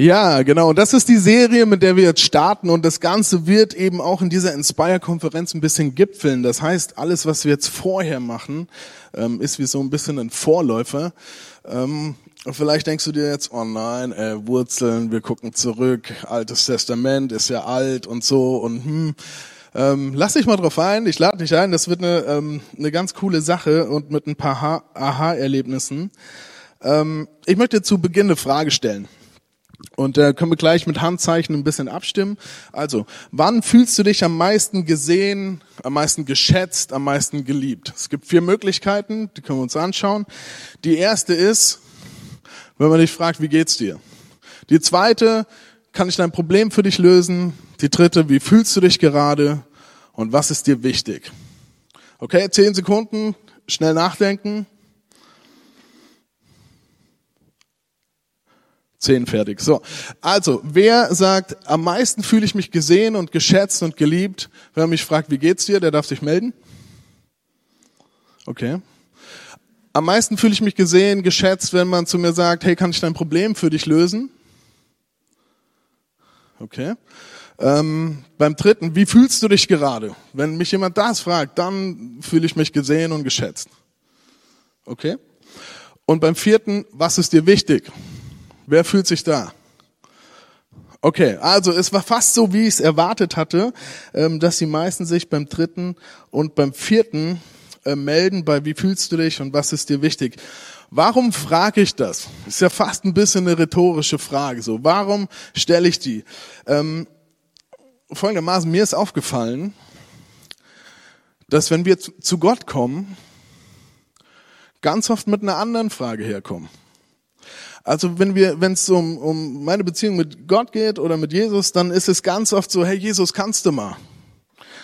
Ja, genau. Das ist die Serie, mit der wir jetzt starten und das Ganze wird eben auch in dieser Inspire-Konferenz ein bisschen gipfeln. Das heißt, alles, was wir jetzt vorher machen, ähm, ist wie so ein bisschen ein Vorläufer. Ähm, vielleicht denkst du dir jetzt, oh nein, äh, Wurzeln, wir gucken zurück, Altes Testament ist ja alt und so und hm. Ähm, lass dich mal drauf ein, ich lade dich ein, das wird eine, ähm, eine ganz coole Sache und mit ein paar Aha-Erlebnissen. Ähm, ich möchte zu Beginn eine Frage stellen. Und äh, können wir gleich mit Handzeichen ein bisschen abstimmen. Also, wann fühlst du dich am meisten gesehen, am meisten geschätzt, am meisten geliebt? Es gibt vier Möglichkeiten, die können wir uns anschauen. Die erste ist, wenn man dich fragt, wie geht's dir? Die zweite, kann ich dein Problem für dich lösen? Die dritte, wie fühlst du dich gerade? Und was ist dir wichtig? Okay, zehn Sekunden, schnell nachdenken. Zehn fertig. So. Also, wer sagt, am meisten fühle ich mich gesehen und geschätzt und geliebt? Wer mich fragt, wie geht's dir, der darf sich melden. Okay. Am meisten fühle ich mich gesehen, geschätzt, wenn man zu mir sagt, hey, kann ich dein Problem für dich lösen? Okay. Ähm, beim dritten, wie fühlst du dich gerade? Wenn mich jemand das fragt, dann fühle ich mich gesehen und geschätzt. Okay. Und beim vierten, was ist dir wichtig? Wer fühlt sich da? Okay, also es war fast so, wie ich es erwartet hatte, ähm, dass die meisten sich beim dritten und beim vierten äh, melden, bei wie fühlst du dich und was ist dir wichtig. Warum frage ich das? Ist ja fast ein bisschen eine rhetorische Frage. So, warum stelle ich die? Ähm, folgendermaßen, mir ist aufgefallen, dass wenn wir zu Gott kommen, ganz oft mit einer anderen Frage herkommen. Also wenn wir, wenn es um, um meine Beziehung mit Gott geht oder mit Jesus, dann ist es ganz oft so, hey Jesus, kannst du mal?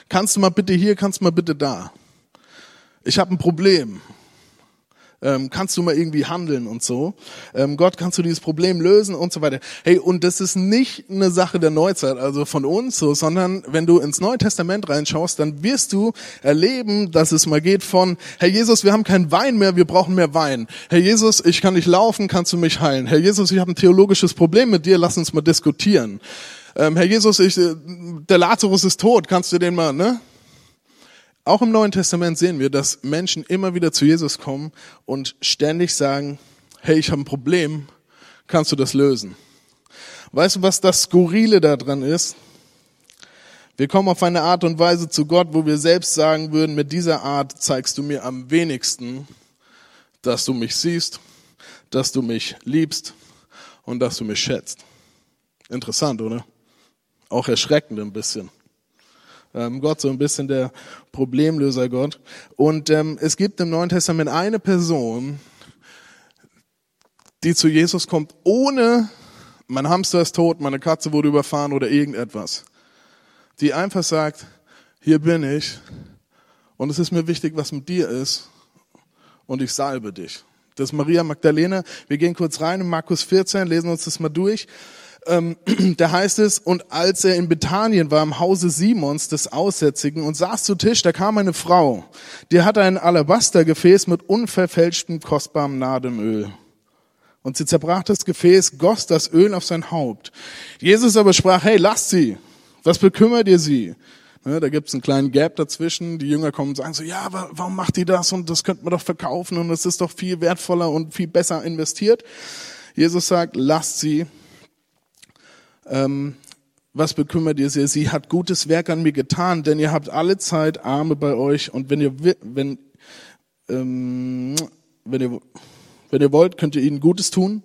Kannst du mal bitte hier, kannst du mal bitte da? Ich habe ein Problem ähm, kannst du mal irgendwie handeln und so. Ähm, Gott, kannst du dieses Problem lösen und so weiter. Hey, und das ist nicht eine Sache der Neuzeit, also von uns so, sondern wenn du ins Neue Testament reinschaust, dann wirst du erleben, dass es mal geht von, Herr Jesus, wir haben keinen Wein mehr, wir brauchen mehr Wein. Herr Jesus, ich kann nicht laufen, kannst du mich heilen. Herr Jesus, ich habe ein theologisches Problem mit dir, lass uns mal diskutieren. Ähm, Herr Jesus, ich, äh, der Lazarus ist tot, kannst du den mal, ne? Auch im Neuen Testament sehen wir, dass Menschen immer wieder zu Jesus kommen und ständig sagen, hey, ich habe ein Problem, kannst du das lösen? Weißt du, was das Skurrile daran ist? Wir kommen auf eine Art und Weise zu Gott, wo wir selbst sagen würden, mit dieser Art zeigst du mir am wenigsten, dass du mich siehst, dass du mich liebst und dass du mich schätzt. Interessant, oder? Auch erschreckend ein bisschen ähm, Gott, so ein bisschen der Problemlöser Gott. Und ähm, es gibt im Neuen Testament eine Person, die zu Jesus kommt, ohne mein Hamster ist tot, meine Katze wurde überfahren oder irgendetwas. Die einfach sagt, hier bin ich und es ist mir wichtig, was mit dir ist und ich salbe dich. Das ist Maria Magdalena. Wir gehen kurz rein in Markus 14, lesen uns das mal durch ähm, da heißt es, und als er in Bethanien war, im Hause Simons des Aussätzigen, und saß zu Tisch, da kam eine Frau, die hatte ein Alabastergefäß mit unverfälschtem kostbarem Nadenöl. Und sie zerbrach das Gefäß, goss das Öl auf sein Haupt. Jesus aber sprach, hey, lasst sie, was bekümmert ihr sie? Ne, da gibt's einen kleinen Gap dazwischen. Die Jünger kommen und sagen so, ja, warum macht die das? Und das könnte man doch verkaufen und es ist doch viel wertvoller und viel besser investiert. Jesus sagt, lasst sie, ähm, was bekümmert ihr sie? Sie hat gutes Werk an mir getan, denn ihr habt alle Zeit Arme bei euch und wenn ihr, wenn, ähm, wenn ihr, wenn ihr wollt, könnt ihr ihnen Gutes tun.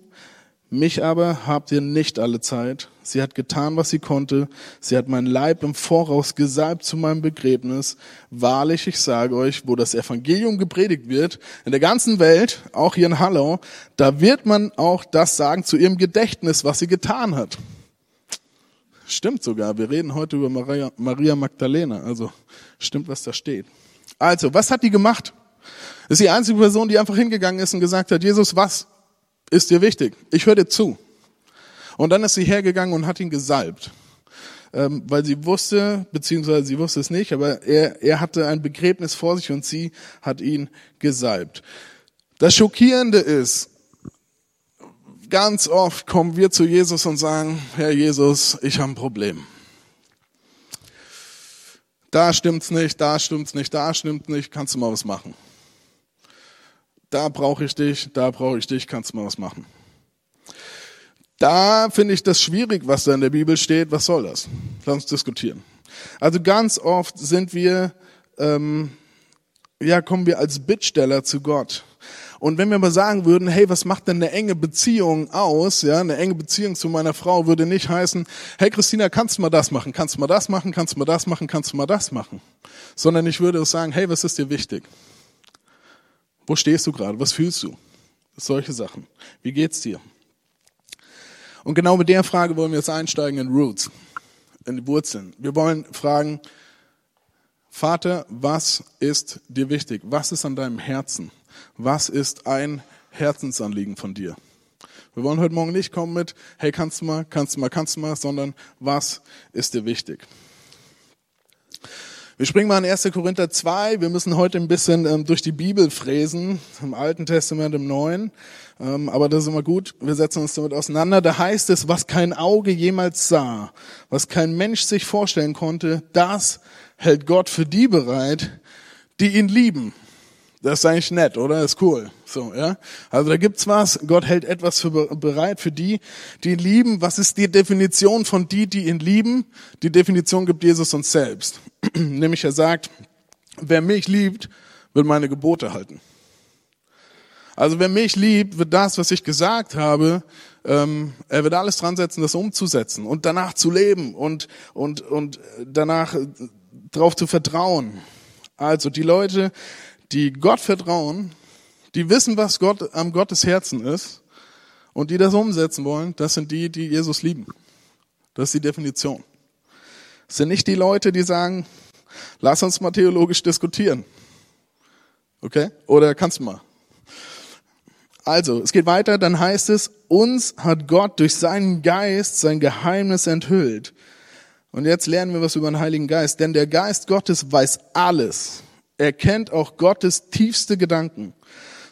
Mich aber habt ihr nicht alle Zeit. Sie hat getan, was sie konnte. Sie hat meinen Leib im Voraus gesalbt zu meinem Begräbnis. Wahrlich, ich sage euch, wo das Evangelium gepredigt wird, in der ganzen Welt, auch hier in Hallau, da wird man auch das sagen zu ihrem Gedächtnis, was sie getan hat. Stimmt sogar. Wir reden heute über Maria, Maria Magdalena. Also stimmt, was da steht. Also, was hat die gemacht? Ist die einzige Person, die einfach hingegangen ist und gesagt hat, Jesus, was ist dir wichtig? Ich höre dir zu. Und dann ist sie hergegangen und hat ihn gesalbt. Ähm, weil sie wusste, beziehungsweise sie wusste es nicht, aber er, er hatte ein Begräbnis vor sich und sie hat ihn gesalbt. Das Schockierende ist, ganz oft kommen wir zu Jesus und sagen, Herr Jesus, ich habe ein Problem. Da stimmt's nicht, da stimmt's nicht, da stimmt nicht, kannst du mal was machen. Da brauche ich dich, da brauche ich dich, kannst du mal was machen. Da finde ich das schwierig, was da in der Bibel steht. Was soll das? Lass uns diskutieren. Also ganz oft sind wir, ähm, ja, kommen wir als Bittsteller zu Gott. Und wenn wir mal sagen würden, hey, was macht denn eine enge Beziehung aus? Ja, eine enge Beziehung zu meiner Frau würde nicht heißen, hey Christina, kannst du mal das machen? Kannst du mal das machen? Kannst du mal das machen? Kannst du mal das machen? Sondern ich würde sagen, hey, was ist dir wichtig? Wo stehst du gerade? Was fühlst du? Solche Sachen. Wie geht's dir? Und genau mit der Frage wollen wir jetzt einsteigen in Roots, in die Wurzeln. Wir wollen fragen, Vater, was ist dir wichtig? Was ist an deinem Herzen? Was ist ein Herzensanliegen von dir? Wir wollen heute Morgen nicht kommen mit, hey, kannst du mal, kannst du mal, kannst du mal, sondern was ist dir wichtig? Wir springen mal in 1. Korinther 2. Wir müssen heute ein bisschen ähm, durch die Bibel fräsen, im Alten Testament, im Neuen. Ähm, aber das ist immer gut. Wir setzen uns damit auseinander. Da heißt es, was kein Auge jemals sah, was kein Mensch sich vorstellen konnte, das hält Gott für die bereit, die ihn lieben. Das ist eigentlich nett, oder? Das ist cool. So, ja. Also da gibt's was. Gott hält etwas für bereit für die, die ihn lieben. Was ist die Definition von die, die ihn lieben? Die Definition gibt Jesus uns selbst. Nämlich er sagt, wer mich liebt, will meine Gebote halten. Also wer mich liebt, wird das, was ich gesagt habe, ähm, er wird alles dran setzen, das umzusetzen und danach zu leben und, und, und danach darauf zu vertrauen. Also die Leute, die Gott vertrauen, die wissen, was Gott am Gottes Herzen ist und die das umsetzen wollen, das sind die, die Jesus lieben. Das ist die Definition. Das sind nicht die Leute, die sagen, lass uns mal theologisch diskutieren. Okay? Oder kannst du mal? Also, es geht weiter, dann heißt es, uns hat Gott durch seinen Geist sein Geheimnis enthüllt. Und jetzt lernen wir was über den Heiligen Geist, denn der Geist Gottes weiß alles. Er kennt auch Gottes tiefste Gedanken.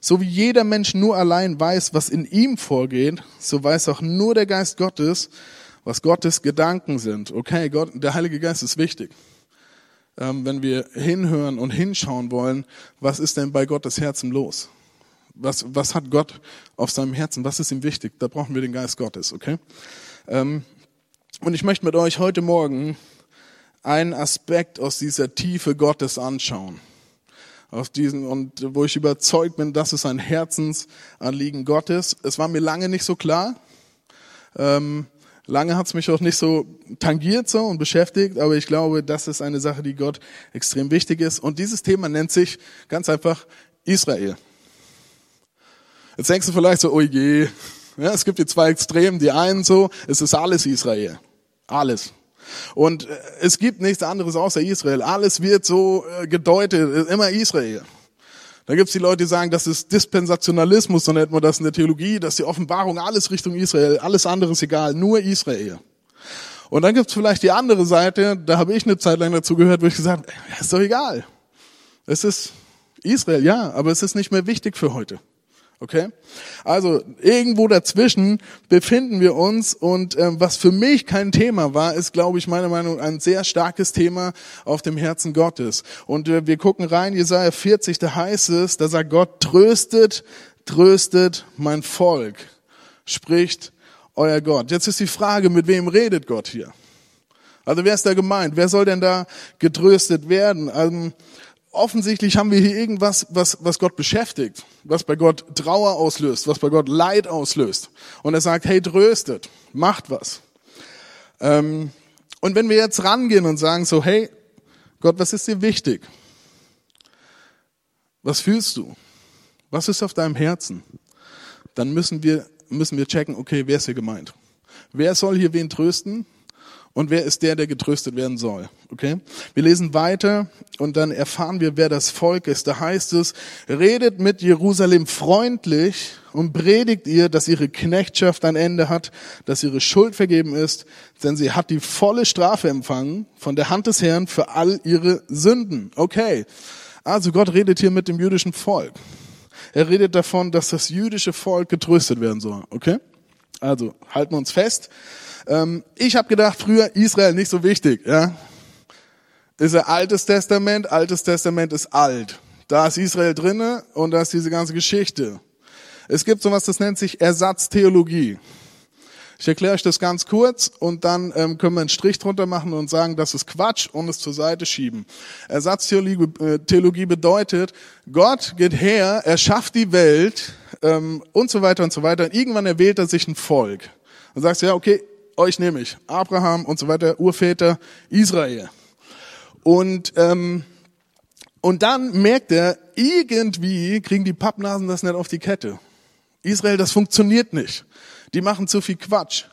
So wie jeder Mensch nur allein weiß, was in ihm vorgeht, so weiß auch nur der Geist Gottes, was Gottes Gedanken sind. Okay, Gott, der Heilige Geist ist wichtig. Ähm, wenn wir hinhören und hinschauen wollen, was ist denn bei Gottes Herzen los? Was, was hat Gott auf seinem Herzen? Was ist ihm wichtig? Da brauchen wir den Geist Gottes, okay? Ähm, und ich möchte mit euch heute Morgen einen Aspekt aus dieser Tiefe Gottes anschauen auf diesen und wo ich überzeugt bin, das ist ein Herzensanliegen Gottes. Es war mir lange nicht so klar. Ähm, lange hat es mich auch nicht so tangiert so und beschäftigt, aber ich glaube, das ist eine Sache, die Gott extrem wichtig ist. Und dieses Thema nennt sich ganz einfach Israel. Jetzt denkst du vielleicht so, oh je, ja, es gibt die zwei Extremen, die einen so, es ist alles Israel. Alles. Und äh, es gibt nichts anderes außer Israel. Alles wird so äh, gedeutet, immer Israel. Da gibt's die Leute, die sagen, das ist Dispensationalismus, so nennt man das in der Theologie, dass die Offenbarung alles Richtung Israel, alles andere ist egal, nur Israel. Und dann gibt's vielleicht die andere Seite, da habe ich eine Zeit lang dazu gehört, wo ich gesagt habe, ist doch egal. Es ist Israel, ja, aber es ist nicht mehr wichtig für heute. Okay? Also irgendwo dazwischen befinden wir uns und ähm, was für mich kein Thema war, ist, glaube ich, meiner Meinung nach ein sehr starkes Thema auf dem Herzen Gottes. Und äh, wir gucken rein, Jesaja 40, da heißt es, da sagt Gott, tröstet, tröstet mein Volk, spricht euer Gott. Jetzt ist die Frage, mit wem redet Gott hier? Also wer ist da gemeint? Wer soll denn da getröstet werden? Also, offensichtlich haben wir hier irgendwas, was, was Gott beschäftigt, was bei Gott Trauer auslöst, was bei Gott Leid auslöst. Und er sagt, hey, tröstet, macht was. Ähm, und wenn wir jetzt rangehen und sagen so, hey, Gott, was ist dir wichtig? Was fühlst du? Was ist auf deinem Herzen? Dann müssen wir, müssen wir checken, okay, wer ist hier gemeint? Wer soll hier wen trösten? Und wer ist der, der getröstet werden soll. Okay? Wir lesen weiter und dann erfahren wir, wer das Volk ist. Da heißt es, redet mit Jerusalem freundlich und predigt ihr, dass ihre Knechtschaft ein Ende hat, dass ihre Schuld vergeben ist, denn sie hat die volle Strafe empfangen von der Hand des Herrn für all ihre Sünden. Okay. Also Gott redet hier mit dem jüdischen Volk. Er redet davon, dass das jüdische Volk getröstet werden soll. Okay? Also halten wir uns fest. Ähm, ich habe gedacht, früher Israel nicht so wichtig. Ja? Ist ein altes Testament, altes Testament ist alt. Da ist Israel drinne und da ist diese ganze Geschichte. Es gibt sowas, das nennt sich Ersatztheologie. Ich erkläre euch das ganz kurz und dann ähm, können wir einen Strich drunter machen und sagen, das ist Quatsch und es zur Seite schieben. Ersatztheologie äh, bedeutet, Gott geht her, er schafft die Welt ähm, und so weiter und so weiter. Und irgendwann erwählt er sich ein Volk. Und sagt, ja, okay, euch nehme ich. Abraham und so weiter, Urväter, Israel. Und, ähm, und dann merkt er, irgendwie kriegen die Pappnasen das nicht auf die Kette. Israel, das funktioniert nicht. Die machen zu viel Quatsch.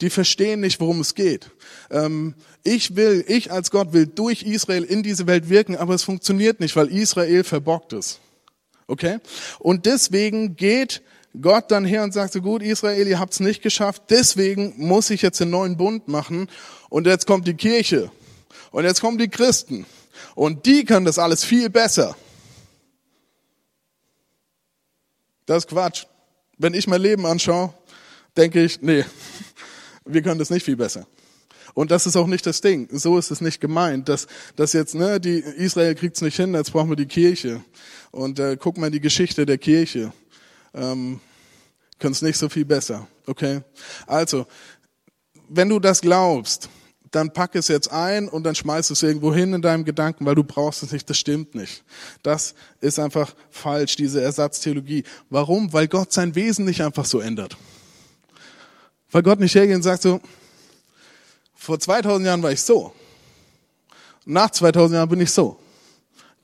Die verstehen nicht, worum es geht. Ähm, ich will, ich als Gott will durch Israel in diese Welt wirken, aber es funktioniert nicht, weil Israel verbockt ist. Okay? Und deswegen geht Gott dann her und sagt so gut, Israel, ihr habt's nicht geschafft, deswegen muss ich jetzt einen neuen Bund machen und jetzt kommt die Kirche und jetzt kommen die Christen und die können das alles viel besser. Das ist Quatsch. Wenn ich mein Leben anschaue, denke ich, nee, wir können das nicht viel besser. Und das ist auch nicht das Ding. So ist es nicht gemeint, dass, dass jetzt, ne, die Israel kriegt's nicht hin, jetzt brauchen wir die Kirche. Und äh, guck mal die Geschichte der Kirche. Ähm, können es nicht so viel besser. Okay? Also, wenn du das glaubst, dann pack es jetzt ein und dann schmeiß es irgendwo hin in deinem Gedanken, weil du brauchst es nicht, das stimmt nicht. Das ist einfach falsch, diese Ersatztheologie. Warum? Weil Gott sein Wesen nicht einfach so ändert. Weil Gott nicht hergeht und sagt so, vor 2000 Jahren war ich so. Nach 2000 Jahren bin ich so.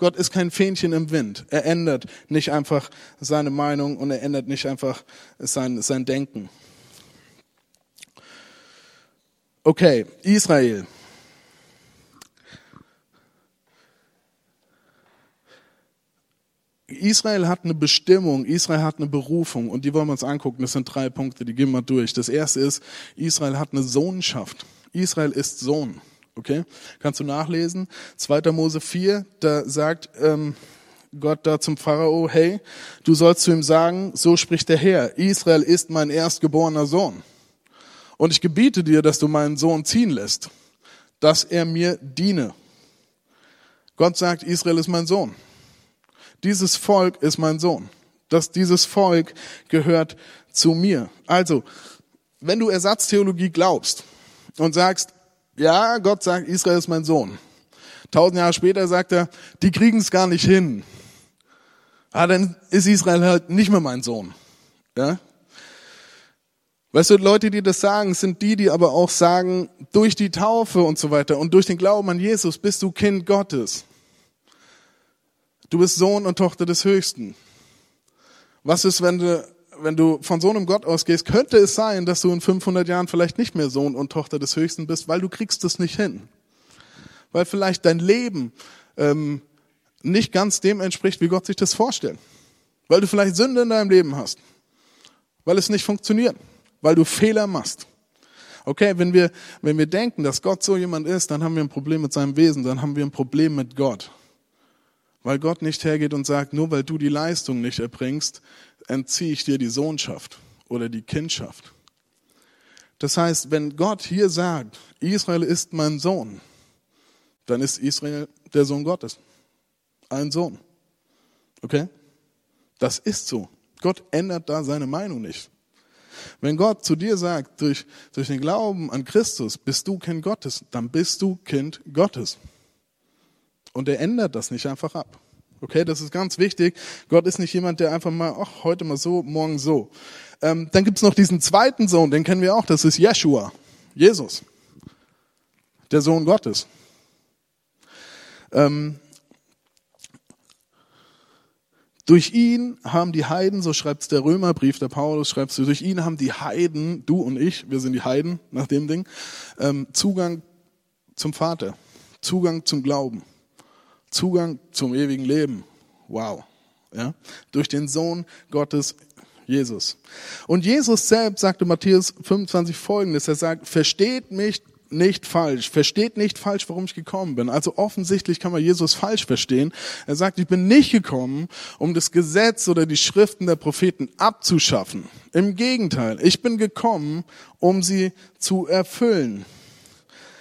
Gott ist kein Fähnchen im Wind. Er ändert nicht einfach seine Meinung und er ändert nicht einfach sein, sein Denken. Okay, Israel. Israel hat eine Bestimmung, Israel hat eine Berufung und die wollen wir uns angucken. Das sind drei Punkte, die gehen wir durch. Das erste ist, Israel hat eine Sohnschaft. Israel ist Sohn. Okay? Kannst du nachlesen? 2. Mose 4, da sagt ähm, Gott da zum Pharao, hey, du sollst zu ihm sagen, so spricht der Herr, Israel ist mein erstgeborener Sohn. Und ich gebiete dir, dass du meinen Sohn ziehen lässt, dass er mir diene. Gott sagt, Israel ist mein Sohn. Dieses Volk ist mein Sohn. Das, dieses Volk gehört zu mir. Also, wenn du Ersatztheologie glaubst und sagst, ja, Gott sagt, Israel ist mein Sohn. Tausend Jahre später sagt er, die kriegen es gar nicht hin. Ah, dann ist Israel halt nicht mehr mein Sohn. Ja? Weißt du, Leute, die das sagen, sind die, die aber auch sagen, durch die Taufe und so weiter und durch den Glauben an Jesus bist du Kind Gottes. Du bist Sohn und Tochter des Höchsten. Was ist, wenn du wenn du von so einem Gott ausgehst, könnte es sein, dass du in 500 Jahren vielleicht nicht mehr Sohn und Tochter des Höchsten bist, weil du kriegst es nicht hin. Weil vielleicht dein Leben ähm, nicht ganz dem entspricht, wie Gott sich das vorstellt. Weil du vielleicht Sünde in deinem Leben hast. Weil es nicht funktioniert. Weil du Fehler machst. Okay, wenn wir, wenn wir denken, dass Gott so jemand ist, dann haben wir ein Problem mit seinem Wesen, dann haben wir ein Problem mit Gott. Weil Gott nicht hergeht und sagt, nur weil du die Leistung nicht erbringst, entziehe ich dir die Sohnschaft oder die Kindschaft. Das heißt, wenn Gott hier sagt, Israel ist mein Sohn, dann ist Israel der Sohn Gottes. Ein Sohn. Okay? Das ist so. Gott ändert da seine Meinung nicht. Wenn Gott zu dir sagt, durch, durch den Glauben an Christus bist du Kind Gottes, dann bist du Kind Gottes. Und er ändert das nicht einfach ab. Okay, das ist ganz wichtig. Gott ist nicht jemand, der einfach mal, ach, heute mal so, morgen so. Ähm, dann gibt's noch diesen zweiten Sohn, den kennen wir auch, das ist Jeshua, Jesus, der Sohn Gottes. Ähm, durch ihn haben die Heiden, so schreibt's der Römerbrief, der Paulus schreibst du, durch ihn haben die Heiden, du und ich, wir sind die Heiden nach dem Ding, ähm, Zugang zum Vater, Zugang zum Glauben. Zugang zum ewigen Leben. Wow. Ja? Durch den Sohn Gottes, Jesus. Und Jesus selbst sagte Matthäus 25 folgendes. Er sagt, versteht mich nicht falsch. Versteht nicht falsch, warum ich gekommen bin. Also offensichtlich kann man Jesus falsch verstehen. Er sagt, ich bin nicht gekommen, um das Gesetz oder die Schriften der Propheten abzuschaffen. Im Gegenteil, ich bin gekommen, um sie zu erfüllen.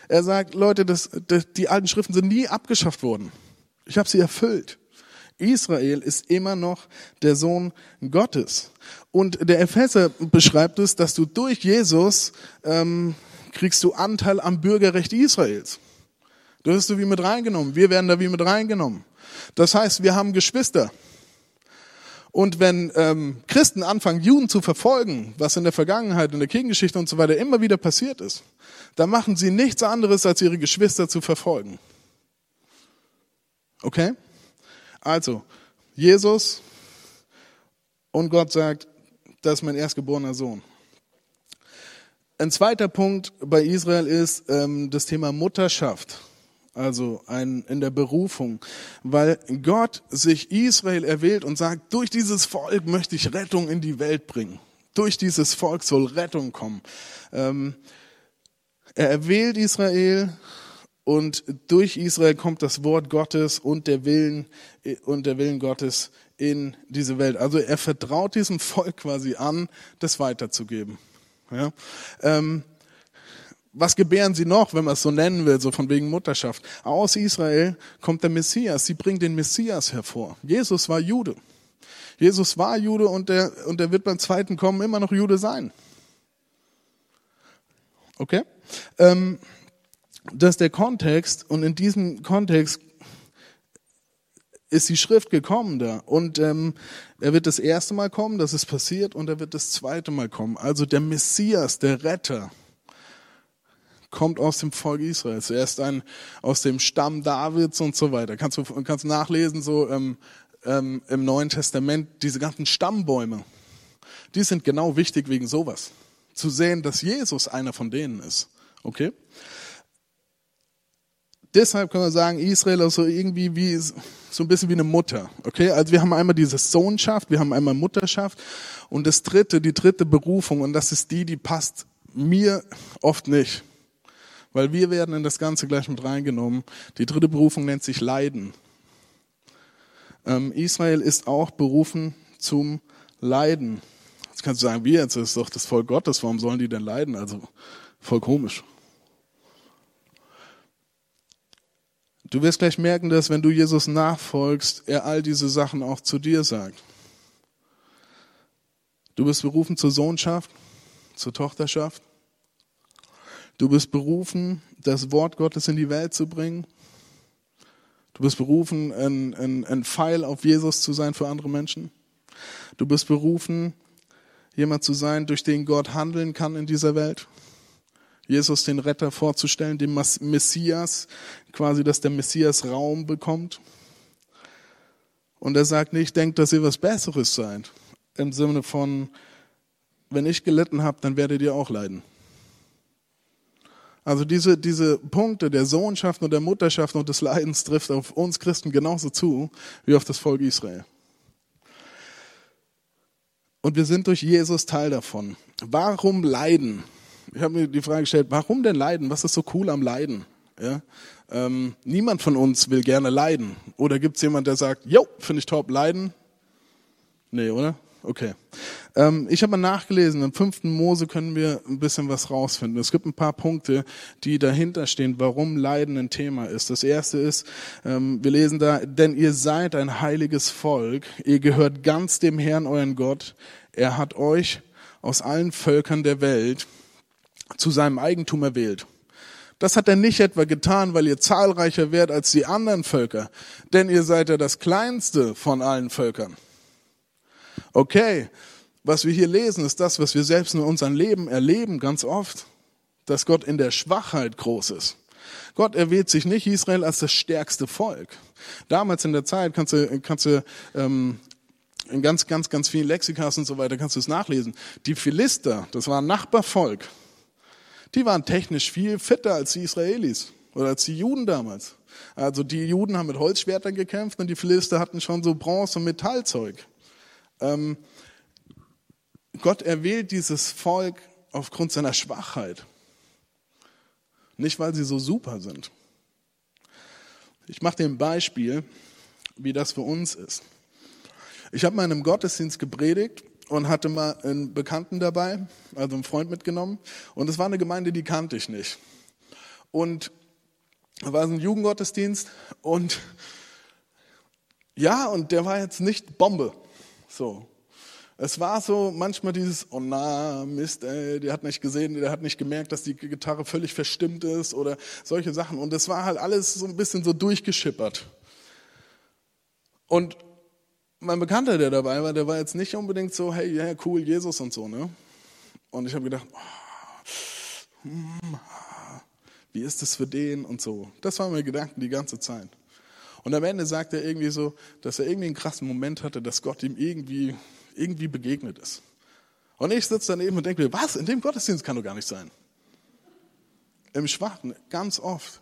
Er sagt, Leute, das, das, die alten Schriften sind nie abgeschafft worden. Ich habe sie erfüllt. Israel ist immer noch der Sohn Gottes. Und der Epheser beschreibt es, dass du durch Jesus ähm, kriegst du Anteil am Bürgerrecht Israels. Du wirst du wie mit reingenommen. Wir werden da wie mit reingenommen. Das heißt, wir haben Geschwister. Und wenn ähm, Christen anfangen, Juden zu verfolgen, was in der Vergangenheit, in der Kirchengeschichte und so weiter immer wieder passiert ist, dann machen sie nichts anderes, als ihre Geschwister zu verfolgen. Okay? Also, Jesus und Gott sagt, das ist mein erstgeborener Sohn. Ein zweiter Punkt bei Israel ist ähm, das Thema Mutterschaft, also ein, in der Berufung, weil Gott sich Israel erwählt und sagt, durch dieses Volk möchte ich Rettung in die Welt bringen. Durch dieses Volk soll Rettung kommen. Ähm, er erwählt Israel und durch Israel kommt das Wort Gottes und der Willen und der Willen Gottes in diese Welt. Also er vertraut diesem Volk quasi an, das weiterzugeben. Ja? Ähm, was gebären sie noch, wenn man es so nennen will, so von wegen Mutterschaft? Aus Israel kommt der Messias. Sie bringen den Messias hervor. Jesus war Jude. Jesus war Jude und der, und der wird beim zweiten Kommen immer noch Jude sein. Okay? Ähm, das ist der Kontext und in diesem Kontext ist die Schrift gekommen da. Und ähm, er wird das erste Mal kommen, das ist passiert, und er wird das zweite Mal kommen. Also der Messias, der Retter, kommt aus dem Volk Israels. Er ist ein aus dem Stamm Davids und so weiter. Kannst du kannst nachlesen so ähm, ähm, im Neuen Testament diese ganzen Stammbäume. Die sind genau wichtig wegen sowas. Zu sehen, dass Jesus einer von denen ist. Okay? Deshalb können wir sagen, Israel ist so irgendwie wie so ein bisschen wie eine Mutter. Okay, also wir haben einmal diese Sohnschaft, wir haben einmal Mutterschaft und das dritte, die dritte Berufung und das ist die, die passt mir oft nicht, weil wir werden in das Ganze gleich mit reingenommen. Die dritte Berufung nennt sich Leiden. Ähm, Israel ist auch berufen zum Leiden. Jetzt kannst du sagen, wie jetzt ist doch das Volk Gottes, warum sollen die denn leiden? Also voll komisch. Du wirst gleich merken, dass wenn du Jesus nachfolgst, er all diese Sachen auch zu dir sagt. Du bist berufen zur Sohnschaft, zur Tochterschaft. Du bist berufen, das Wort Gottes in die Welt zu bringen. Du bist berufen, ein, ein, ein Pfeil auf Jesus zu sein für andere Menschen. Du bist berufen, jemand zu sein, durch den Gott handeln kann in dieser Welt. Jesus den Retter vorzustellen, dem Messias, quasi, dass der Messias Raum bekommt. Und er sagt nicht, denkt, dass ihr was Besseres seid. Im Sinne von, wenn ich gelitten habe, dann werdet ihr auch leiden. Also diese, diese Punkte der Sohnschaft und der Mutterschaft und des Leidens trifft auf uns Christen genauso zu wie auf das Volk Israel. Und wir sind durch Jesus Teil davon. Warum leiden? Ich habe mir die Frage gestellt, warum denn leiden? Was ist so cool am Leiden? Ja? Ähm, niemand von uns will gerne leiden. Oder gibt es jemand, der sagt, jo, finde ich top, leiden? Nee, oder? Okay. Ähm, ich habe mal nachgelesen, im fünften Mose können wir ein bisschen was rausfinden. Es gibt ein paar Punkte, die dahinter stehen, warum Leiden ein Thema ist. Das erste ist, ähm, wir lesen da, denn ihr seid ein heiliges Volk, ihr gehört ganz dem Herrn, euren Gott. Er hat euch aus allen Völkern der Welt zu seinem Eigentum erwählt. Das hat er nicht etwa getan, weil ihr zahlreicher wärt als die anderen Völker, denn ihr seid ja das kleinste von allen Völkern. Okay, was wir hier lesen, ist das, was wir selbst in unserem Leben erleben, ganz oft, dass Gott in der Schwachheit groß ist. Gott erwählt sich nicht Israel als das stärkste Volk. Damals in der Zeit kannst du, kannst du ähm, in ganz, ganz, ganz vielen Lexikas und so weiter kannst du es nachlesen. Die Philister, das war ein Nachbarvolk, die waren technisch viel fitter als die Israelis oder als die Juden damals. Also die Juden haben mit Holzschwertern gekämpft und die Philister hatten schon so Bronze- und Metallzeug. Ähm, Gott erwählt dieses Volk aufgrund seiner Schwachheit. Nicht, weil sie so super sind. Ich mache dir ein Beispiel, wie das für uns ist. Ich habe mal in einem Gottesdienst gepredigt und hatte mal einen Bekannten dabei, also einen Freund mitgenommen. Und es war eine Gemeinde, die kannte ich nicht. Und war ein Jugendgottesdienst und ja, und der war jetzt nicht Bombe. So. Es war so manchmal dieses, oh na, Mist, ey, der hat nicht gesehen, der hat nicht gemerkt, dass die Gitarre völlig verstimmt ist oder solche Sachen. Und es war halt alles so ein bisschen so durchgeschippert. Und mein Bekannter, der dabei war, der war jetzt nicht unbedingt so, hey, ja, cool, Jesus und so, ne? Und ich habe gedacht, oh, wie ist das für den und so. Das waren meine Gedanken die ganze Zeit. Und am Ende sagt er irgendwie so, dass er irgendwie einen krassen Moment hatte, dass Gott ihm irgendwie, irgendwie begegnet ist. Und ich sitze daneben und denke mir, was? In dem Gottesdienst kann doch gar nicht sein. Im Schwachen, ganz oft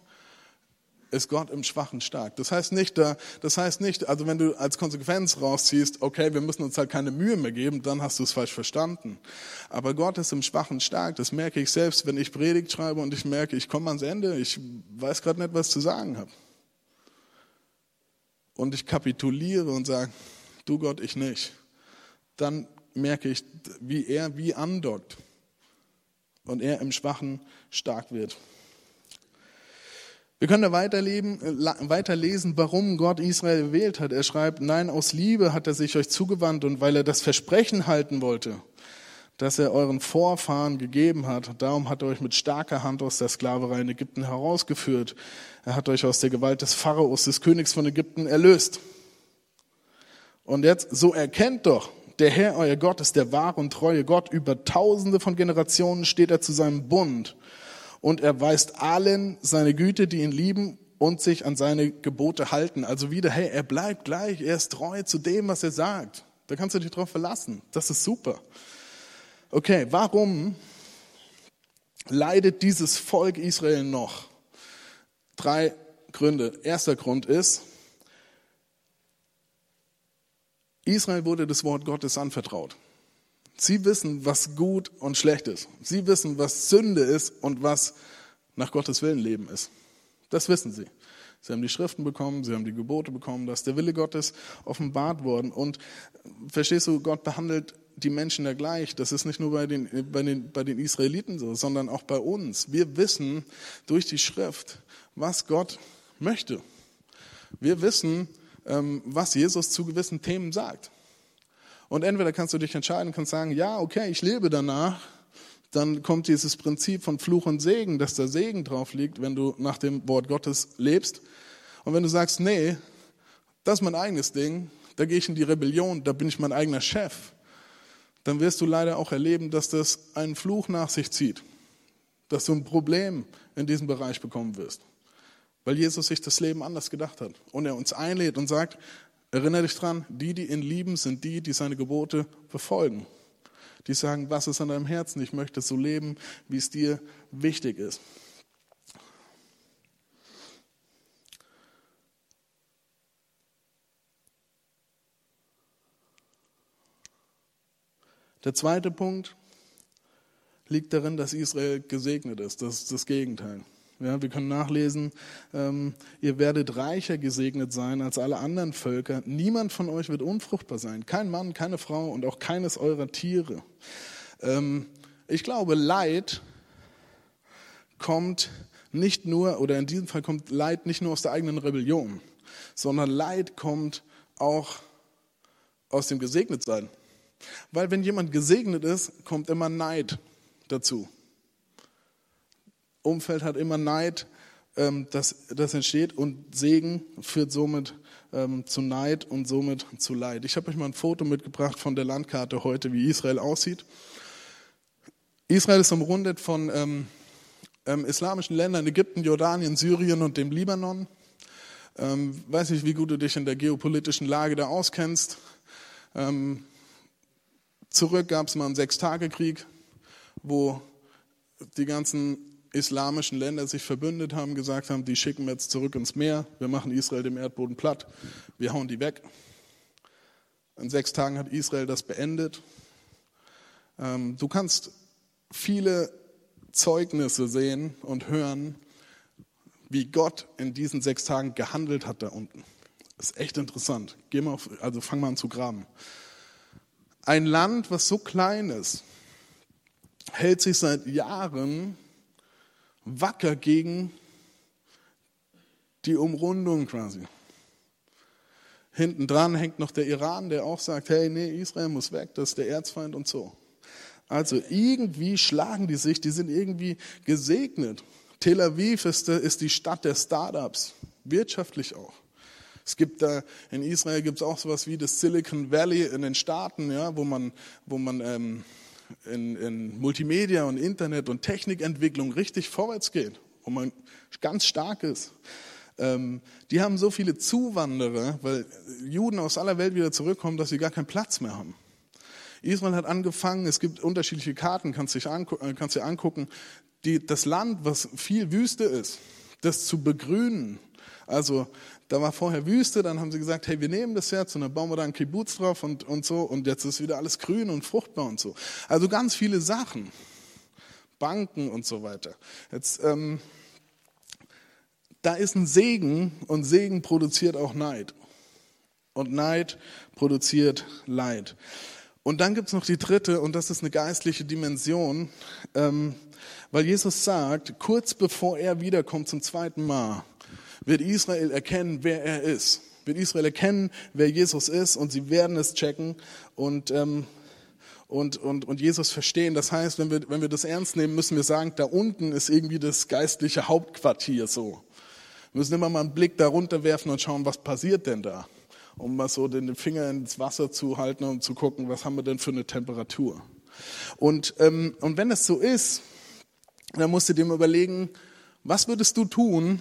ist Gott im Schwachen stark. Das heißt nicht, das heißt nicht, also wenn du als Konsequenz rausziehst, okay, wir müssen uns halt keine Mühe mehr geben, dann hast du es falsch verstanden. Aber Gott ist im Schwachen stark. Das merke ich selbst, wenn ich Predigt schreibe und ich merke, ich komme ans Ende, ich weiß gerade nicht, was zu sagen habe. Und ich kapituliere und sage, du Gott, ich nicht. Dann merke ich, wie er wie andockt und er im Schwachen stark wird. Wir können da weiterleben, äh, weiterlesen, warum Gott Israel gewählt hat. Er schreibt, nein, aus Liebe hat er sich euch zugewandt und weil er das Versprechen halten wollte, das er euren Vorfahren gegeben hat. Darum hat er euch mit starker Hand aus der Sklaverei in Ägypten herausgeführt. Er hat euch aus der Gewalt des Pharaos, des Königs von Ägypten, erlöst. Und jetzt, so erkennt doch, der Herr, euer Gott, ist der wahre und treue Gott. Über tausende von Generationen steht er zu seinem Bund und er weist allen seine Güte, die ihn lieben und sich an seine Gebote halten. Also wieder, hey, er bleibt gleich, er ist treu zu dem, was er sagt. Da kannst du dich drauf verlassen. Das ist super. Okay, warum leidet dieses Volk Israel noch? Drei Gründe. Erster Grund ist, Israel wurde das Wort Gottes anvertraut. Sie wissen, was gut und schlecht ist. Sie wissen, was Sünde ist und was nach Gottes Willen Leben ist. Das wissen sie. Sie haben die Schriften bekommen, sie haben die Gebote bekommen, dass der Wille Gottes offenbart worden. Und verstehst du, Gott behandelt die Menschen ja gleich. Das ist nicht nur bei den, bei, den, bei den Israeliten so, sondern auch bei uns. Wir wissen durch die Schrift, was Gott möchte. Wir wissen, ähm, was Jesus zu gewissen Themen sagt. Und entweder kannst du dich entscheiden, kannst sagen, ja, okay, ich lebe danach. Dann kommt dieses Prinzip von Fluch und Segen, dass der Segen drauf liegt, wenn du nach dem Wort Gottes lebst. Und wenn du sagst, nee, das ist mein eigenes Ding, da gehe ich in die Rebellion, da bin ich mein eigener Chef, dann wirst du leider auch erleben, dass das einen Fluch nach sich zieht, dass du ein Problem in diesem Bereich bekommen wirst, weil Jesus sich das Leben anders gedacht hat und er uns einlädt und sagt, Erinnere dich dran, die, die ihn lieben, sind die, die seine Gebote befolgen. Die sagen, was ist an deinem Herzen? Ich möchte so leben, wie es dir wichtig ist. Der zweite Punkt liegt darin, dass Israel gesegnet ist. Das ist das Gegenteil. Ja, wir können nachlesen, ähm, ihr werdet reicher gesegnet sein als alle anderen Völker. Niemand von euch wird unfruchtbar sein. Kein Mann, keine Frau und auch keines eurer Tiere. Ähm, ich glaube, Leid kommt nicht nur, oder in diesem Fall kommt Leid nicht nur aus der eigenen Rebellion, sondern Leid kommt auch aus dem Gesegnetsein. Weil wenn jemand gesegnet ist, kommt immer Neid dazu. Umfeld hat immer Neid, ähm, das, das entsteht und Segen führt somit ähm, zu Neid und somit zu Leid. Ich habe euch mal ein Foto mitgebracht von der Landkarte heute, wie Israel aussieht. Israel ist umrundet von ähm, ähm, islamischen Ländern, Ägypten, Jordanien, Syrien und dem Libanon. Ähm, weiß nicht, wie gut du dich in der geopolitischen Lage da auskennst. Ähm, zurück gab es mal einen Sechstagekrieg, wo die ganzen islamischen Länder sich verbündet haben, gesagt haben, die schicken wir jetzt zurück ins Meer, wir machen Israel dem Erdboden platt, wir hauen die weg. In sechs Tagen hat Israel das beendet. Ähm, du kannst viele Zeugnisse sehen und hören, wie Gott in diesen sechs Tagen gehandelt hat da unten. Das ist echt interessant. Geh mal auf, also fang mal an zu graben. Ein Land, was so klein ist, hält sich seit Jahren wacker gegen die Umrundung quasi. Hinten dran hängt noch der Iran, der auch sagt, hey, nee, Israel muss weg, das ist der Erzfeind und so. Also irgendwie schlagen die sich, die sind irgendwie gesegnet. Tel Aviv ist, ist die Stadt der Startups, wirtschaftlich auch. Es gibt da, in Israel gibt es auch sowas wie das Silicon Valley in den Staaten, ja, wo man, wo man ähm, in, in Multimedia und Internet und Technikentwicklung richtig vorwärts geht, wo man ganz stark ist. Ähm, die haben so viele Zuwanderer, weil Juden aus aller Welt wieder zurückkommen, dass sie gar keinen Platz mehr haben. Israel hat angefangen, es gibt unterschiedliche Karten, kannst du dir angucken, kannst dir angucken die, das Land, was viel Wüste ist, das zu begrünen. Also da war vorher Wüste, dann haben sie gesagt, hey, wir nehmen das jetzt und dann bauen wir da einen Kibbutz drauf und, und so und jetzt ist wieder alles grün und fruchtbar und so. Also ganz viele Sachen, Banken und so weiter. Jetzt ähm, da ist ein Segen und Segen produziert auch Neid. Und Neid produziert Leid. Und dann gibt's noch die dritte, und das ist eine geistliche Dimension, ähm, weil Jesus sagt, kurz bevor er wiederkommt zum zweiten Mal, wird Israel erkennen, wer er ist. Wird Israel erkennen, wer Jesus ist, und sie werden es checken und, ähm, und, und, und Jesus verstehen. Das heißt, wenn wir, wenn wir das ernst nehmen, müssen wir sagen, da unten ist irgendwie das geistliche Hauptquartier so. Wir müssen immer mal einen Blick darunter werfen und schauen, was passiert denn da? Um mal so den Finger ins Wasser zu halten und zu gucken, was haben wir denn für eine Temperatur? Und, ähm, und wenn es so ist, dann musst du dir überlegen, was würdest du tun,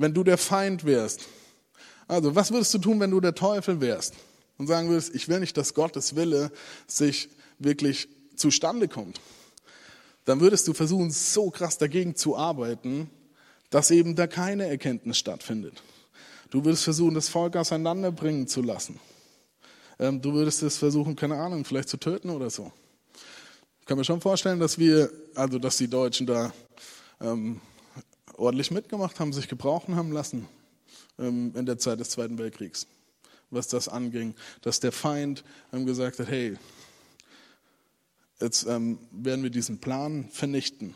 wenn du der Feind wärst? Also, was würdest du tun, wenn du der Teufel wärst? Und sagen würdest, ich will nicht, dass Gottes Wille sich wirklich zustande kommt. Dann würdest du versuchen, so krass dagegen zu arbeiten, dass eben da keine Erkenntnis stattfindet. Du würdest versuchen, das Volk auseinanderbringen zu lassen. Ähm, du würdest es versuchen, keine Ahnung, vielleicht zu töten oder so. Ich kann mir schon vorstellen, dass wir, also dass die Deutschen da ähm, ordentlich mitgemacht haben, sich gebrauchen haben lassen ähm, in der Zeit des Zweiten Weltkriegs, was das anging, dass der Feind ähm, gesagt hat, hey, jetzt ähm, werden wir diesen Plan vernichten.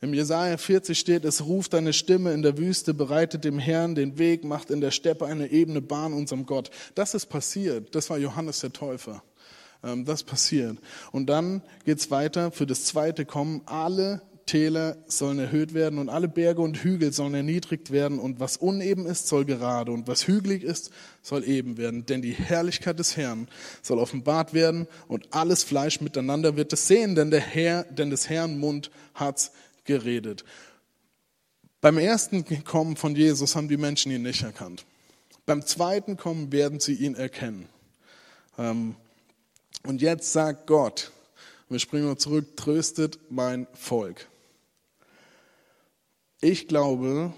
Im Jesaja 40 steht, es ruft eine Stimme in der Wüste, bereitet dem Herrn den Weg, macht in der Steppe eine ebene Bahn unserem Gott. Das ist passiert. Das war Johannes der Täufer. Das passiert. Und dann geht's weiter für das zweite Kommen. Alle Täler sollen erhöht werden und alle Berge und Hügel sollen erniedrigt werden und was uneben ist, soll gerade und was hügelig ist, soll eben werden. Denn die Herrlichkeit des Herrn soll offenbart werden und alles Fleisch miteinander wird es sehen, denn der Herr, denn des Herrn Mund hat's geredet. Beim ersten Kommen von Jesus haben die Menschen ihn nicht erkannt. Beim zweiten Kommen werden sie ihn erkennen. Ähm, und jetzt sagt Gott, wir springen zurück, tröstet mein Volk. Ich glaube,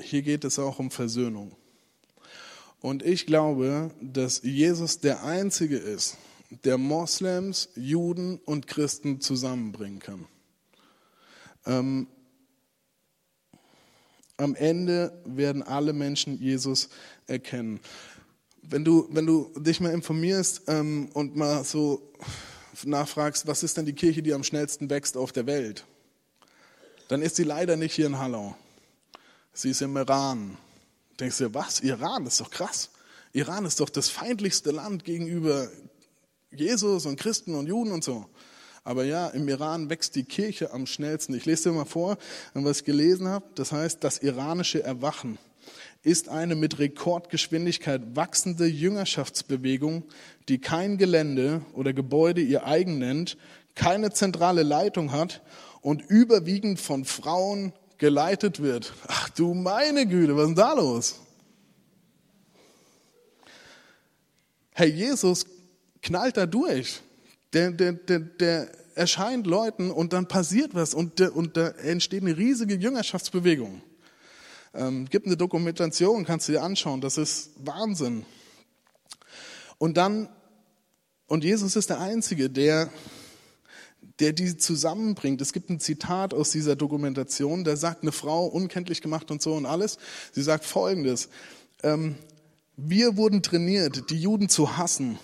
hier geht es auch um Versöhnung. Und ich glaube, dass Jesus der Einzige ist, der Moslems, Juden und Christen zusammenbringen kann. Ähm, am Ende werden alle Menschen Jesus erkennen. Wenn du, wenn du dich mal informierst ähm, und mal so nachfragst, was ist denn die Kirche, die am schnellsten wächst auf der Welt, dann ist sie leider nicht hier in Hallau. Sie ist im Iran. Denkst du, was? Iran? Das ist doch krass. Iran ist doch das feindlichste Land gegenüber Jesus und Christen und Juden und so. Aber ja, im Iran wächst die Kirche am schnellsten. Ich lese dir mal vor, was ich gelesen habe. Das heißt, das iranische Erwachen ist eine mit Rekordgeschwindigkeit wachsende Jüngerschaftsbewegung, die kein Gelände oder Gebäude ihr eigen nennt, keine zentrale Leitung hat und überwiegend von Frauen geleitet wird. Ach du meine Güte, was ist denn da los? Herr Jesus knallt da durch der, der, der, der erscheint Leuten und dann passiert was und, der, und da entsteht eine riesige Jüngerschaftsbewegung. Ähm, gibt eine Dokumentation, kannst du dir anschauen, das ist Wahnsinn. Und dann, und Jesus ist der Einzige, der, der die zusammenbringt. Es gibt ein Zitat aus dieser Dokumentation, da sagt eine Frau, unkenntlich gemacht und so und alles, sie sagt folgendes, ähm, wir wurden trainiert, die Juden zu hassen.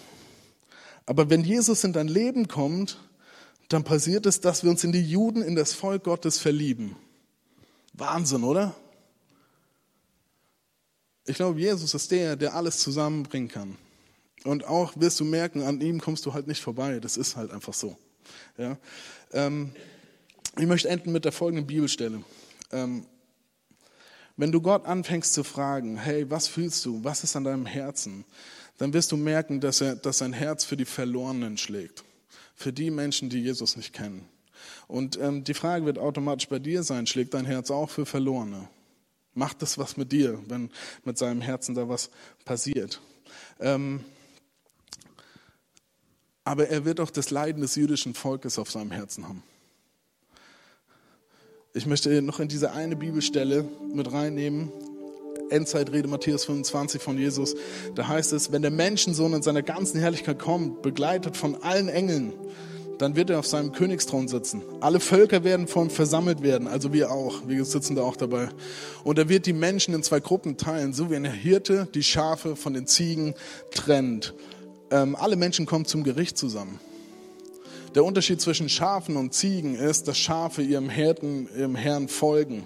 Aber wenn Jesus in dein Leben kommt, dann passiert es, dass wir uns in die Juden, in das Volk Gottes verlieben. Wahnsinn, oder? Ich glaube, Jesus ist der, der alles zusammenbringen kann. Und auch wirst du merken, an ihm kommst du halt nicht vorbei. Das ist halt einfach so. Ja? Ähm, ich möchte enden mit der folgenden Bibelstelle. Ähm, wenn du Gott anfängst zu fragen, hey, was fühlst du? Was ist an deinem Herzen? Dann wirst du merken, dass, er, dass sein Herz für die Verlorenen schlägt. Für die Menschen, die Jesus nicht kennen. Und ähm, die Frage wird automatisch bei dir sein, schlägt dein Herz auch für Verlorene? Macht das was mit dir, wenn mit seinem Herzen da was passiert? Ähm, aber er wird auch das Leiden des jüdischen Volkes auf seinem Herzen haben. Ich möchte noch in diese eine Bibelstelle mit reinnehmen. Endzeitrede Matthäus 25 von Jesus. Da heißt es, wenn der Menschensohn in seiner ganzen Herrlichkeit kommt, begleitet von allen Engeln, dann wird er auf seinem Königsthron sitzen. Alle Völker werden vor ihm versammelt werden, also wir auch. Wir sitzen da auch dabei. Und er wird die Menschen in zwei Gruppen teilen, so wie ein Hirte die Schafe von den Ziegen trennt. Ähm, alle Menschen kommen zum Gericht zusammen. Der Unterschied zwischen Schafen und Ziegen ist, dass Schafe ihrem Hirten, ihrem Herrn folgen.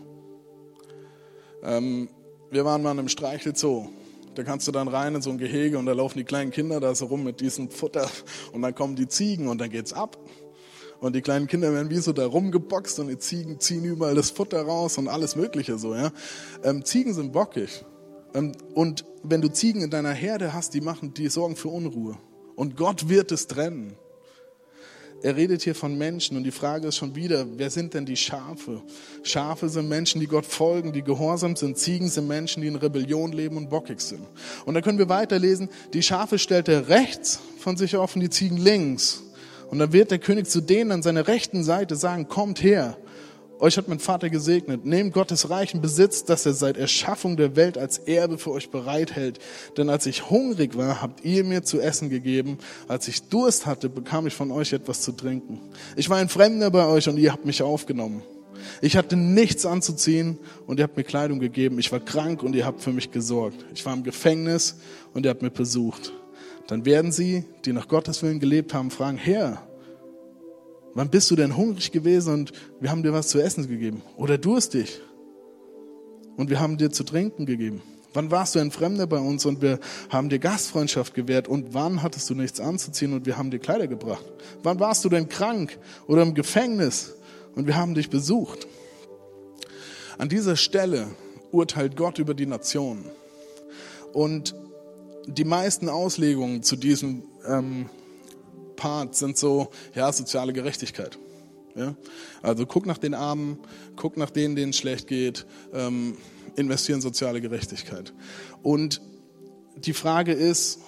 Ähm, wir waren mal in einem Streichelzoo. Da kannst du dann rein in so ein Gehege und da laufen die kleinen Kinder da so rum mit diesem Futter und dann kommen die Ziegen und dann geht's ab. Und die kleinen Kinder werden wie so da rumgeboxt und die Ziegen ziehen überall das Futter raus und alles Mögliche so, ja. Ähm, Ziegen sind bockig. Ähm, und wenn du Ziegen in deiner Herde hast, die machen, die sorgen für Unruhe. Und Gott wird es trennen. Er redet hier von Menschen und die Frage ist schon wieder, wer sind denn die Schafe? Schafe sind Menschen, die Gott folgen, die gehorsam sind. Ziegen sind Menschen, die in Rebellion leben und bockig sind. Und da können wir weiterlesen, die Schafe stellt er rechts von sich auf und die Ziegen links. Und dann wird der König zu denen an seiner rechten Seite sagen, kommt her. Euch hat mein Vater gesegnet. Nehmt Gottes reichen Besitz, das er seit Erschaffung der Welt als Erbe für euch bereithält. Denn als ich hungrig war, habt ihr mir zu essen gegeben. Als ich Durst hatte, bekam ich von euch etwas zu trinken. Ich war ein Fremder bei euch und ihr habt mich aufgenommen. Ich hatte nichts anzuziehen und ihr habt mir Kleidung gegeben. Ich war krank und ihr habt für mich gesorgt. Ich war im Gefängnis und ihr habt mir besucht. Dann werden sie, die nach Gottes Willen gelebt haben, fragen, Herr, Wann bist du denn hungrig gewesen und wir haben dir was zu essen gegeben? Oder durstig und wir haben dir zu trinken gegeben? Wann warst du ein Fremder bei uns und wir haben dir Gastfreundschaft gewährt? Und wann hattest du nichts anzuziehen und wir haben dir Kleider gebracht? Wann warst du denn krank oder im Gefängnis und wir haben dich besucht? An dieser Stelle urteilt Gott über die Nationen. Und die meisten Auslegungen zu diesem ähm, Part sind so, ja, soziale Gerechtigkeit. Ja? Also guck nach den Armen, guck nach denen, denen es schlecht geht, ähm, investieren soziale Gerechtigkeit. Und die Frage ist,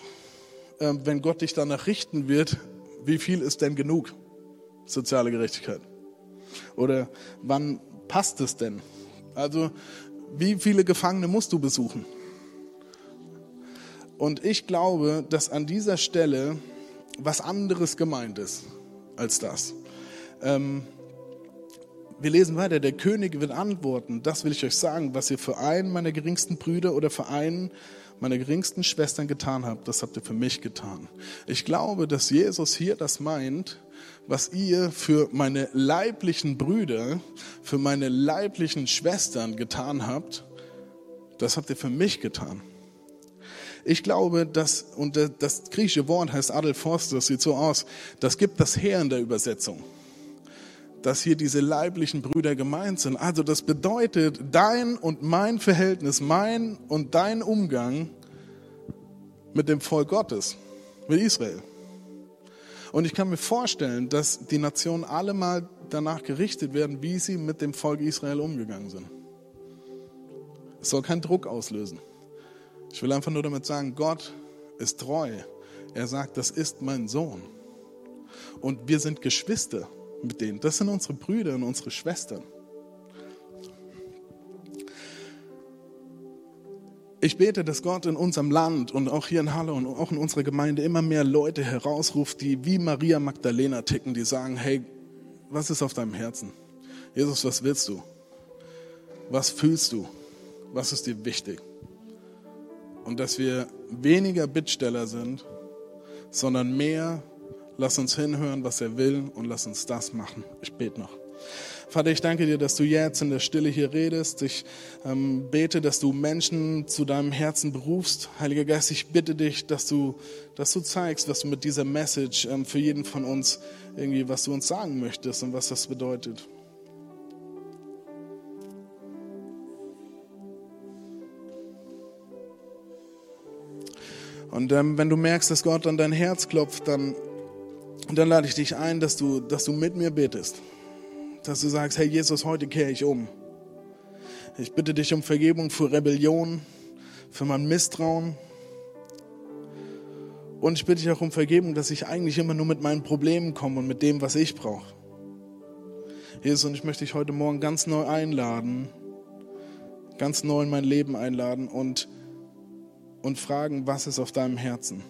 äh, wenn Gott dich danach richten wird, wie viel ist denn genug soziale Gerechtigkeit? Oder wann passt es denn? Also wie viele Gefangene musst du besuchen? Und ich glaube, dass an dieser Stelle was anderes gemeint ist als das. Ähm, wir lesen weiter, der König wird antworten, das will ich euch sagen, was ihr für einen meiner geringsten Brüder oder für einen meiner geringsten Schwestern getan habt, das habt ihr für mich getan. Ich glaube, dass Jesus hier das meint, was ihr für meine leiblichen Brüder, für meine leiblichen Schwestern getan habt, das habt ihr für mich getan. Ich glaube, dass, und das griechische Wort heißt Adelphos, das sieht so aus, das gibt das Heer in der Übersetzung. Dass hier diese leiblichen Brüder gemeint sind. Also das bedeutet, dein und mein Verhältnis, mein und dein Umgang mit dem Volk Gottes, mit Israel. Und ich kann mir vorstellen, dass die Nationen alle mal danach gerichtet werden, wie sie mit dem Volk Israel umgegangen sind. Es soll keinen Druck auslösen. Ich will einfach nur damit sagen, Gott ist treu. Er sagt, das ist mein Sohn. Und wir sind Geschwister mit denen. Das sind unsere Brüder und unsere Schwestern. Ich bete, dass Gott in unserem Land und auch hier in Halle und auch in unserer Gemeinde immer mehr Leute herausruft, die wie Maria Magdalena ticken, die sagen, hey, was ist auf deinem Herzen? Jesus, was willst du? Was fühlst du? Was ist dir wichtig? Und dass wir weniger Bittsteller sind, sondern mehr, lass uns hinhören, was er will und lass uns das machen. Ich bete noch. Vater, ich danke dir, dass du jetzt in der Stille hier redest. Ich ähm, bete, dass du Menschen zu deinem Herzen berufst. Heiliger Geist, ich bitte dich, dass du, dass du zeigst, was du mit dieser Message ähm, für jeden von uns irgendwie, was du uns sagen möchtest und was das bedeutet. Und ähm, wenn du merkst, dass Gott an dein Herz klopft, dann, dann lade ich dich ein, dass du, dass du mit mir betest dass du sagst, Herr Jesus, heute kehre ich um. Ich bitte dich um Vergebung für Rebellion, für mein Misstrauen. Und ich bitte dich auch um Vergebung, dass ich eigentlich immer nur mit meinen Problemen komme und mit dem, was ich brauche. Jesus, und ich möchte dich heute Morgen ganz neu einladen, ganz neu in mein Leben einladen und, und fragen, was ist auf deinem Herzen?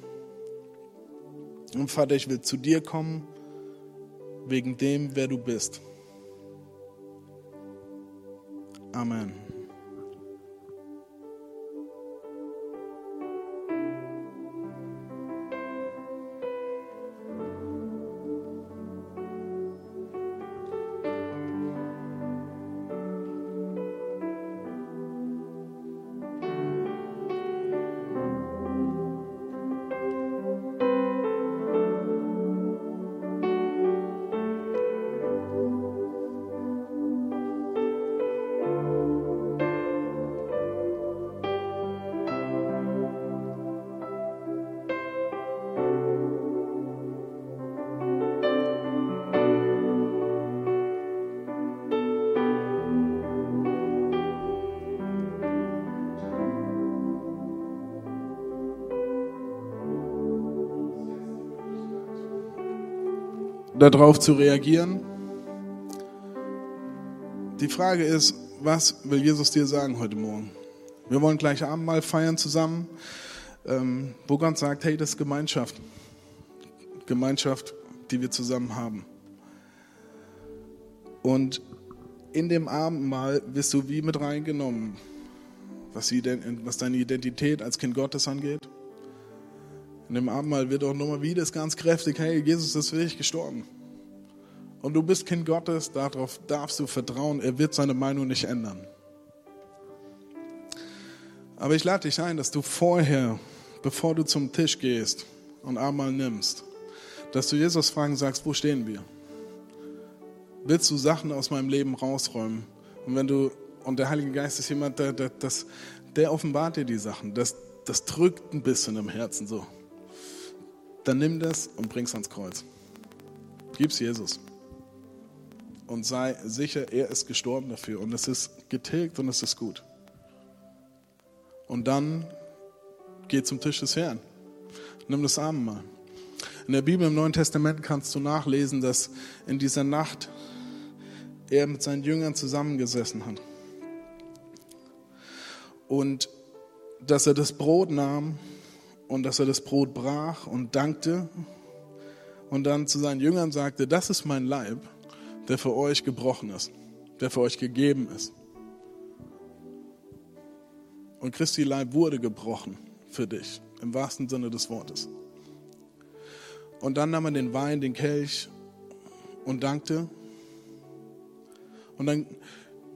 Und Vater, ich will zu dir kommen, wegen dem, wer du bist. Amen. Darauf zu reagieren. Die Frage ist, was will Jesus dir sagen heute Morgen? Wir wollen gleich Abendmahl feiern zusammen, ähm, wo Gott sagt, hey, das ist Gemeinschaft. Gemeinschaft, die wir zusammen haben. Und in dem Abendmahl wirst du wie mit reingenommen, was, was deine Identität als Kind Gottes angeht, in dem Abendmahl wird auch nochmal wieder ganz kräftig, hey, Jesus ist für dich gestorben. Und du bist Kind Gottes, darauf darfst du vertrauen, er wird seine Meinung nicht ändern. Aber ich lade dich ein, dass du vorher, bevor du zum Tisch gehst und Abendmahl nimmst, dass du Jesus fragen sagst, wo stehen wir? Willst du Sachen aus meinem Leben rausräumen? Und wenn du, und der Heilige Geist ist jemand, der, der, der, der offenbart dir die Sachen. Das, das drückt ein bisschen im Herzen so dann nimm das und bring's ans Kreuz. Gib's Jesus. Und sei sicher, er ist gestorben dafür und es ist getilgt und es ist gut. Und dann geh zum Tisch des Herrn. Nimm das Abendmahl. In der Bibel im Neuen Testament kannst du nachlesen, dass in dieser Nacht er mit seinen Jüngern zusammengesessen hat. Und dass er das Brot nahm und dass er das Brot brach und dankte und dann zu seinen Jüngern sagte, das ist mein Leib, der für euch gebrochen ist, der für euch gegeben ist. Und Christi Leib wurde gebrochen für dich, im wahrsten Sinne des Wortes. Und dann nahm er den Wein, den Kelch und dankte. Und dann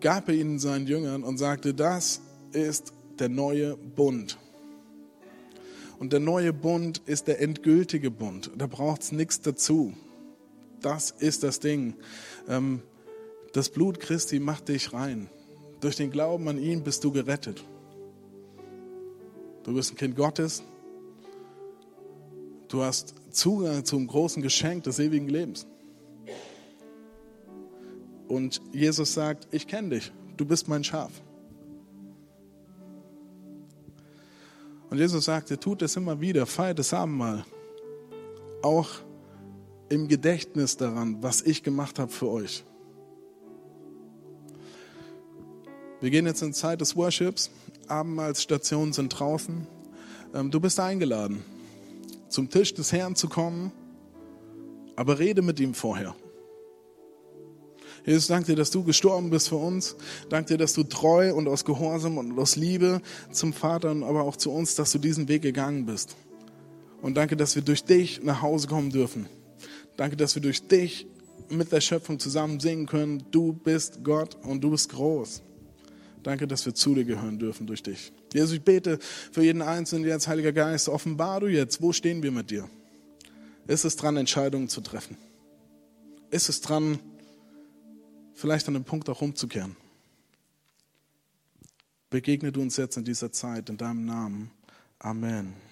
gab er ihn seinen Jüngern und sagte, das ist der neue Bund und der neue Bund ist der endgültige Bund. Da braucht es nichts dazu. Das ist das Ding. Ähm, das Blut Christi macht dich rein. Durch den Glauben an ihn bist du gerettet. Du bist ein Kind Gottes. Du hast Zugang zum großen Geschenk des ewigen Lebens. Und Jesus sagt, ich kenne dich, du bist mein Schaf. Und Jesus sagte, tut es immer wieder, feiert es Abendmahl. Auch im Gedächtnis daran, was ich gemacht habe für euch. Wir gehen jetzt in Zeit des Worships. Abendmahlsstationen sind draußen. Ähm, du bist eingeladen, zum Tisch des Herrn zu kommen, aber rede mit ihm vorher. Jesus, danke dir, dass du gestorben bist für uns. Danke dir, dass du treu und aus Gehorsam und aus Liebe zum Vater, aber auch zu uns, dass du diesen Weg gegangen bist. Und danke, dass wir durch dich nach Hause kommen dürfen. Danke, dass wir durch dich mit der Schöpfung zusammen singen können. Du bist Gott und du bist groß. Danke, dass wir zu dir gehören dürfen durch dich. Jesus, ich bete für jeden Einzelnen jetzt, Heiliger Geist, offenbar du jetzt, wo stehen wir mit dir? Ist es dran, Entscheidungen zu treffen? Ist es dran, vielleicht an dem Punkt auch umzukehren? Begegne du uns jetzt in dieser Zeit in deinem Namen. Amen.